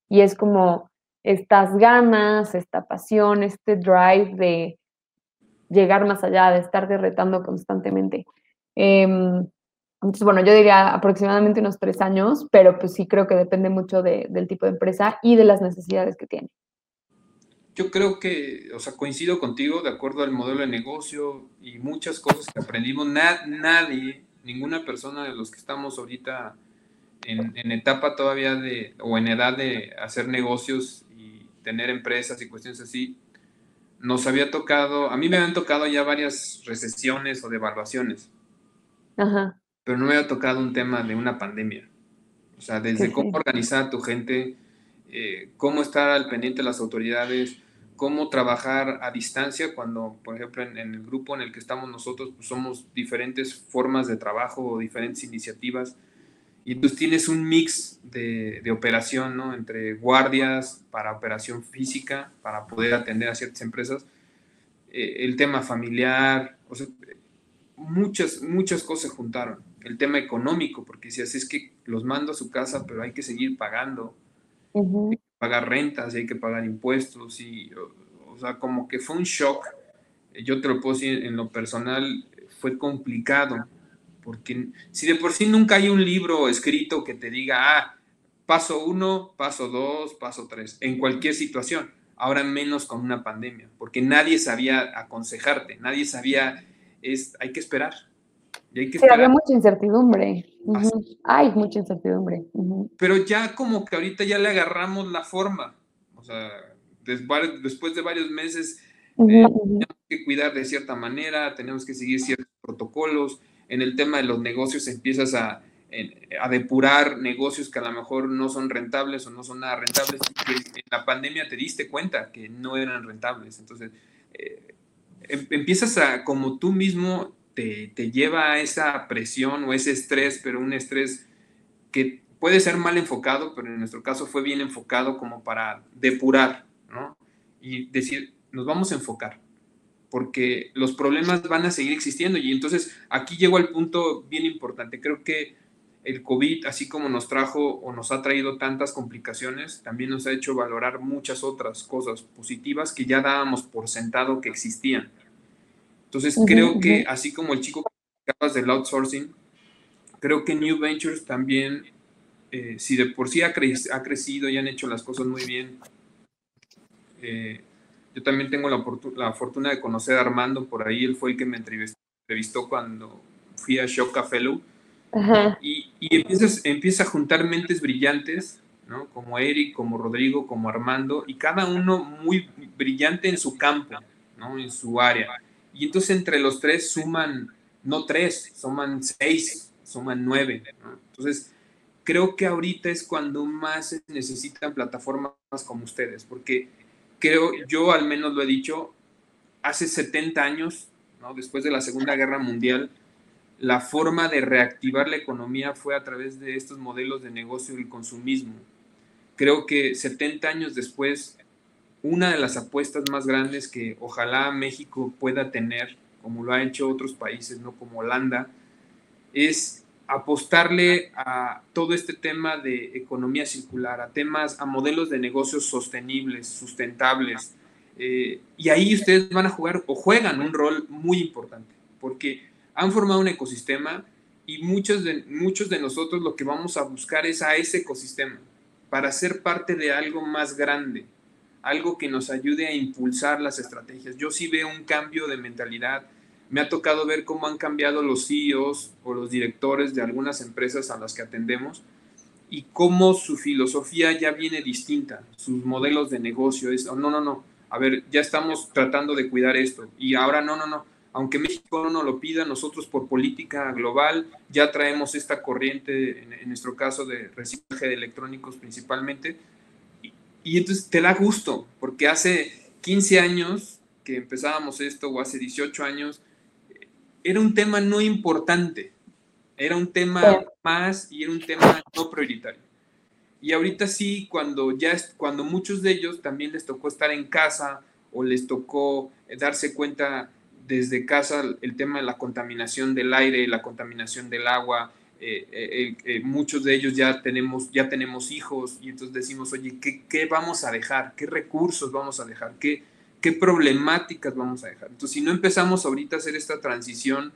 Y es como estas ganas, esta pasión, este drive de llegar más allá, de estar derretando constantemente. Em, entonces, bueno, yo diría aproximadamente unos tres años, pero pues sí creo que depende mucho del tipo de empresa y de las necesidades que tiene yo creo que, o sea, coincido contigo de acuerdo al modelo de negocio y muchas cosas que aprendimos. nadie, ninguna persona de los que estamos ahorita en, etapa todavía de, o en edad de hacer negocios y tener empresas y cuestiones así, nos había tocado, a mí me habían tocado ya varias recesiones o devaluaciones. Ajá. Pero no me había tocado un tema de una pandemia. O sea, desde cómo organizar a tu gente, eh, cómo estar al pendiente de las autoridades, cómo trabajar a distancia cuando, por ejemplo, en, el grupo en el que estamos nosotros, pues somos diferentes formas de trabajo o diferentes iniciativas. Y tú tienes un mix de, de, operación, ¿no? Entre guardias para operación física, para poder atender a ciertas empresas, eh, el tema familiar, o sea, muchas, muchas cosas se juntaron. El tema económico, porque si así es que los mando a su casa, pero hay que seguir pagando pagar rentas hay que pagar impuestos y, o, sea, como que fue un shock. Yo te lo puedo decir en lo personal, fue complicado, porque si de por sí nunca hay un libro escrito que te diga, ah, paso uno, paso dos, paso tres, en cualquier situación. ahora menos con una pandemia, porque nadie sabía aconsejarte, nadie sabía, es, hay que esperar. Y hay que esperar. había mucha incertidumbre. Hay mucha incertidumbre. Pero ya como que ahorita ya le agarramos la forma, o sea, después de varios meses eh, tenemos que cuidar de cierta manera, tenemos que seguir ciertos protocolos. En el tema de los negocios empiezas a, a depurar negocios que a lo mejor no son rentables o no son nada rentables. En la pandemia te diste cuenta que no eran rentables. Entonces, eh, em, empiezas a, como tú mismo te, lleva a esa presión o ese estrés, pero un estrés que puede ser mal enfocado, pero en nuestro caso fue bien enfocado como para depurar, ¿no? Y decir, nos vamos a enfocar, porque los problemas van a seguir existiendo. Y entonces aquí llego al punto bien importante. Creo que el COVID, así como nos trajo o nos ha traído tantas complicaciones, también nos ha hecho valorar muchas otras cosas positivas que ya dábamos por sentado que existían. Entonces creo que así como el chico que hablas del outsourcing, creo que New Ventures también, eh, si de por sí ha, ha, crecido y han hecho las cosas muy bien, eh, yo también tengo la, la, fortuna de conocer a Armando por ahí, él fue el que me entrevistó, cuando fui a Shock Fellow. Y, y empiezas, empieza a juntar mentes brillantes, ¿no? Como Eric, como Rodrigo, como Armando, y cada uno muy brillante en su campo, ¿no? En su área. Y entonces entre los tres suman, no tres, suman seis, suman nueve, Entonces, creo que ahorita es cuando más se necesitan plataformas como ustedes, porque creo, yo al menos lo he dicho, hace 70 años, ¿no? después de la Segunda Guerra Mundial, la forma de reactivar la economía fue a través de estos modelos de negocio y consumismo. Creo que 70 años después, una de las apuestas más grandes que ojalá México pueda tener, como lo ha hecho otros países, ¿no? como Holanda, es apostarle a todo este tema de economía circular, a temas, a modelos de negocios sostenibles, sustentables. Eh, y ahí ustedes van a jugar o juegan un rol muy importante, porque han formado un ecosistema y muchos de, muchos de nosotros lo que vamos a buscar es a ese ecosistema para ser parte de algo más grande, algo que nos ayude a impulsar las estrategias. Yo sí veo un cambio de mentalidad. Me ha tocado ver cómo han cambiado los CEOs o los directores de algunas empresas a las que atendemos y cómo su filosofía ya viene distinta, sus modelos de negocio oh, no, no, no, a ver, ya estamos tratando de cuidar esto y ahora no, no, no, aunque México no lo pida, nosotros por política global ya traemos esta corriente, en, nuestro caso de reciclaje de electrónicos principalmente, y, entonces te da gusto, porque hace 15 años que empezábamos esto, o hace 18 años, era un tema no importante, era un tema más y era un tema no prioritario. Y ahorita sí, cuando ya cuando muchos de ellos también les tocó estar en casa o les tocó darse cuenta desde casa el tema de la contaminación del aire, la contaminación del agua. Eh, eh, eh, muchos de ellos ya tenemos, ya tenemos hijos y entonces decimos, oye, ¿qué, ¿qué, vamos a dejar? ¿Qué recursos vamos a dejar? ¿Qué, ¿Qué problemáticas vamos a dejar? Entonces, si no empezamos ahorita a hacer esta transición,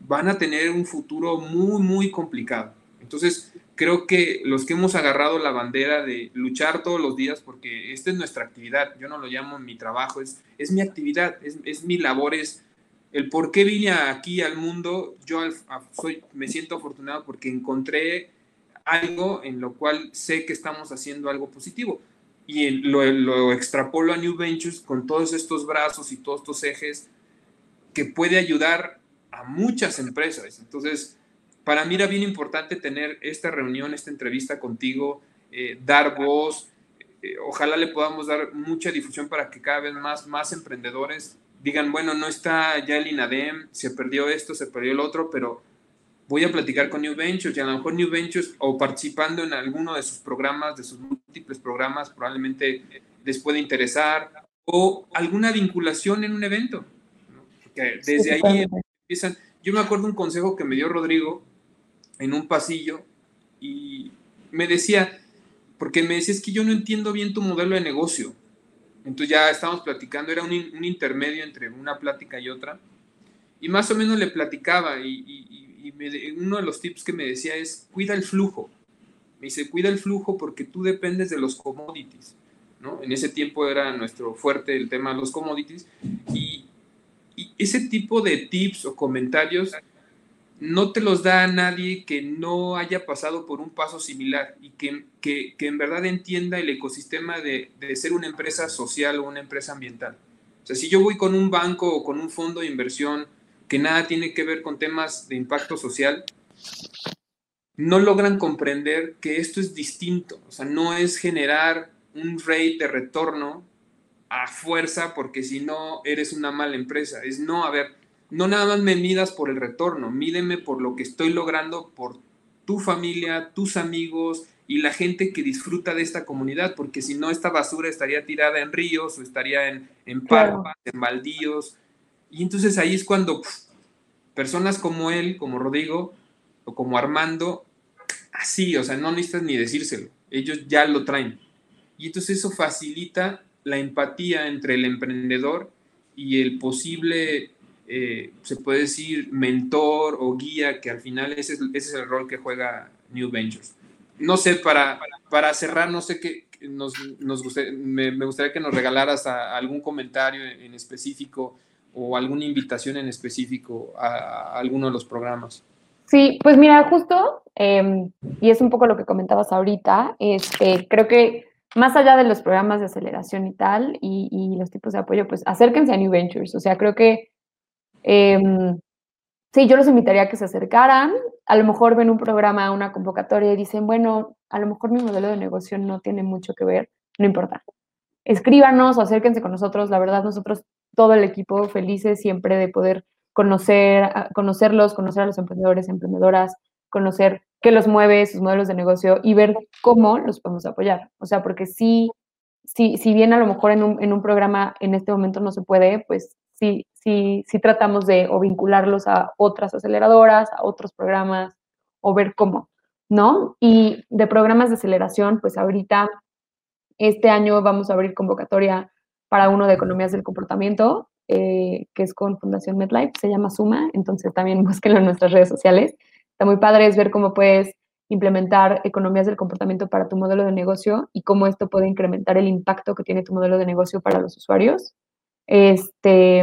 van a tener un futuro muy, muy complicado. Entonces, creo que los que hemos agarrado la bandera de luchar todos los días, porque esta es nuestra actividad, yo no lo llamo mi trabajo, es, es mi actividad, es, es mi labor, es el por qué vine aquí al mundo, yo me siento afortunado porque encontré algo en lo cual sé que estamos haciendo algo positivo. Y lo, lo extrapolo a New Ventures con todos estos brazos y todos estos ejes que puede ayudar a muchas empresas. Entonces, para mí era bien importante tener esta reunión, esta entrevista contigo, eh, dar voz. Eh, ojalá le podamos dar mucha difusión para que cada vez más, más emprendedores digan, bueno, no está ya el INADEM, se perdió esto, se perdió el otro, pero voy a platicar con New Ventures y a lo mejor New Ventures o participando en alguno de sus programas, de sus múltiples programas, probablemente les puede interesar o alguna vinculación en un evento. Porque desde ahí empiezan. Yo me acuerdo un consejo que me dio Rodrigo, en un pasillo y me decía, porque me decía, es que yo no entiendo bien tu modelo de negocio. Entonces ya estábamos platicando, era un, intermedio entre una plática y otra. Y más o menos le platicaba y, uno de los tips que me decía es, cuida el flujo. Me dice, cuida el flujo porque tú dependes de los commodities. ¿no? En ese tiempo era nuestro fuerte el tema de los commodities y, y ese tipo de tips o comentarios no te los da a nadie que no haya pasado por un paso similar y que, que, que en verdad entienda el ecosistema de, de, ser una empresa social o una empresa ambiental. O sea, si yo voy con un banco o con un fondo de inversión que nada tiene que ver con temas de impacto social, no logran comprender que esto es distinto. O sea, no es generar un rate de retorno a fuerza porque si no eres una mala empresa. Es no, a ver, no nada más me midas por el retorno, mídeme por lo que estoy logrando por tu familia, tus amigos y la gente que disfruta de esta comunidad, porque si no, esta basura estaría tirada en ríos o estaría en, en parpas, en baldíos. Y entonces ahí es cuando pff, personas como él, como Rodrigo o como Armando, así, o sea, no necesitas ni decírselo, ellos ya lo traen. Y entonces eso facilita la empatía entre el emprendedor y el posible eh, se puede decir, mentor o guía, que al final ese es, ese es, el rol que juega New Ventures. No sé, para, para cerrar, no sé qué, nos, nos me, me, gustaría que nos regalaras a, a algún comentario en específico o alguna invitación en específico a, a alguno de los programas. Sí, pues mira, justo, eh, y es un poco lo que comentabas ahorita, este, creo que más allá de los programas de aceleración y tal, y, y los tipos de apoyo, pues acérquense a New Ventures. O sea, creo que eh, sí, yo los invitaría a que se acercaran. A lo mejor ven un programa, una convocatoria y dicen, bueno, a lo mejor mi modelo de negocio no tiene mucho que ver, no importa. Escríbanos o acérquense con nosotros. La verdad, nosotros, todo el equipo, felices siempre de poder conocer, conocerlos, conocer a los emprendedores, emprendedoras, conocer qué los mueve, sus modelos de negocio y ver cómo los podemos apoyar. O sea, porque sí, si bien a lo mejor en un, en un programa en este momento no se puede, pues sí, sí, sí tratamos de o vincularlos a otras aceleradoras, a otros programas, o ver cómo, ¿no? Y de programas de aceleración, pues ahorita, este año vamos a abrir convocatoria para uno de economías del comportamiento, eh, que es con Fundación MedLife, se llama Suma, entonces también búsquenlo en nuestras redes sociales. Está muy padre es ver cómo puedes implementar economías del comportamiento para tu modelo de negocio y cómo esto puede incrementar el impacto que tiene tu modelo de negocio para los usuarios este,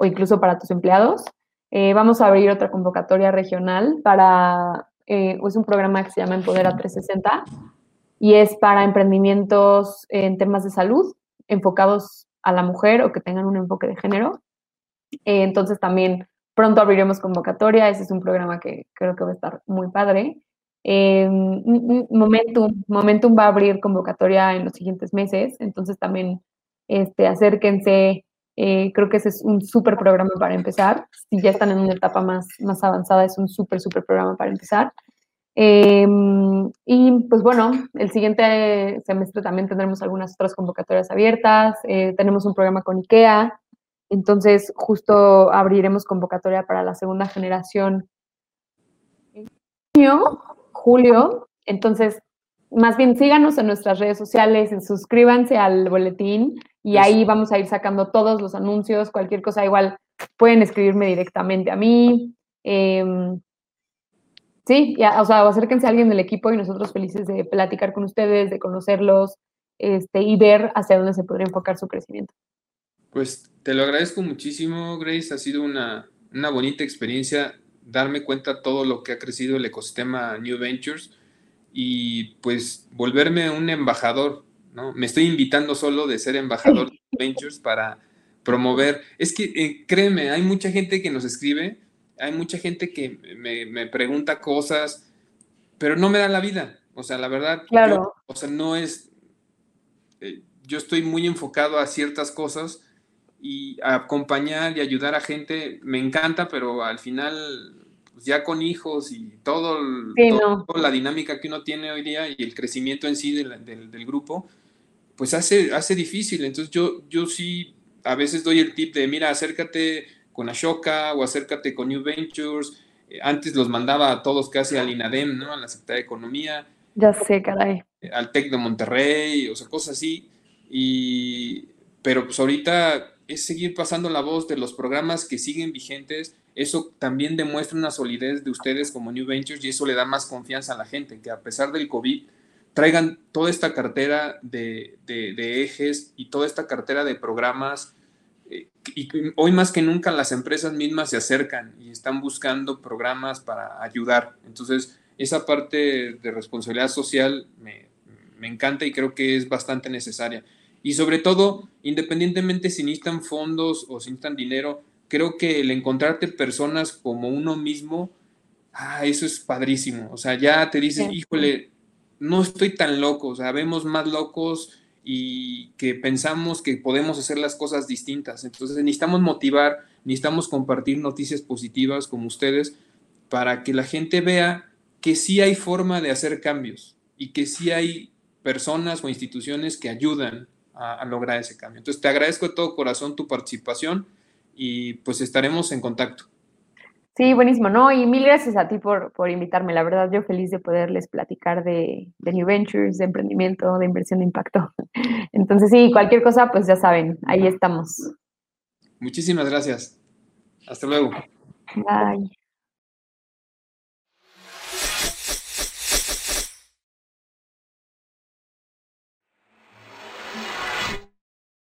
o incluso para tus empleados. Eh, vamos a abrir otra convocatoria regional para, eh, es un programa que se llama Empodera 360 y es para emprendimientos en temas de salud enfocados a la mujer o que tengan un enfoque de género. Eh, entonces también pronto abriremos convocatoria, ese es un programa que creo que va a estar muy padre. Momentum, Momentum va a abrir convocatoria en los siguientes meses, entonces también este, acérquense. Eh, creo que ese es un súper programa para empezar. Si ya están en una etapa más, más avanzada, es un súper, súper programa para empezar. Eh, y pues bueno, el siguiente semestre también tendremos algunas otras convocatorias abiertas. Eh, tenemos un programa con IKEA. Entonces, justo abriremos convocatoria para la segunda generación en junio, julio. Entonces, más bien síganos en nuestras redes sociales, suscríbanse al boletín y ahí vamos a ir sacando todos los anuncios, cualquier cosa, igual pueden escribirme directamente a mí. Eh, sí, ya, o sea, acérquense a alguien del equipo y nosotros felices de platicar con ustedes, de conocerlos este, y ver hacia dónde se podría enfocar su crecimiento. Pues te lo agradezco muchísimo, Grace. Ha sido una, una bonita experiencia darme cuenta todo lo que ha crecido el ecosistema New Ventures y pues volverme un embajador, ¿no? Me estoy invitando solo de ser embajador de Ventures para promover. Es que eh, créeme, hay mucha gente que nos escribe, hay mucha gente que me, me, pregunta cosas, pero no me da la vida. O sea, la verdad, claro. yo, o sea, no es, eh, yo estoy muy enfocado a ciertas cosas y a acompañar y ayudar a gente me encanta, pero al final pues ya con hijos y todo, sí, todo no. toda la dinámica que uno tiene hoy día y el crecimiento en sí del, del, del, grupo, pues hace, hace difícil. Entonces yo, yo sí a veces doy el tip de, mira, acércate con Ashoka o acércate con New Ventures. Eh, antes los mandaba a todos casi al INADEM, ¿no? A la Secretaría de Economía. Ya sé, caray. Eh, al TEC de Monterrey, o sea, cosas así. Y, pero pues ahorita es seguir pasando la voz de los programas que siguen vigentes. Eso también demuestra una solidez de ustedes como New Ventures y eso le da más confianza a la gente, que a pesar del COVID, traigan toda esta cartera de, ejes y toda esta cartera de programas. Eh, y hoy más que nunca las empresas mismas se acercan y están buscando programas para ayudar. Entonces, esa parte de responsabilidad social me, me encanta y creo que es bastante necesaria. Y sobre todo, independientemente si necesitan fondos o si necesitan dinero, creo que el encontrarte personas como uno mismo, ah, eso es padrísimo. O sea, ya te dices, híjole, no estoy tan loco, o sea, vemos más locos y que pensamos que podemos hacer las cosas distintas. Entonces necesitamos motivar, necesitamos compartir noticias positivas como ustedes para que la gente vea que sí hay forma de hacer cambios y que sí hay personas o instituciones que ayudan a, lograr ese cambio. Entonces, te agradezco de todo corazón tu participación y pues estaremos en contacto. Sí, buenísimo, ¿no? Y mil gracias a ti por, por invitarme. La verdad, yo feliz de poderles platicar de, de, New Ventures, de emprendimiento, de inversión de impacto. Entonces, sí, cualquier cosa, pues ya saben, ahí estamos. Muchísimas gracias. Hasta luego. Bye.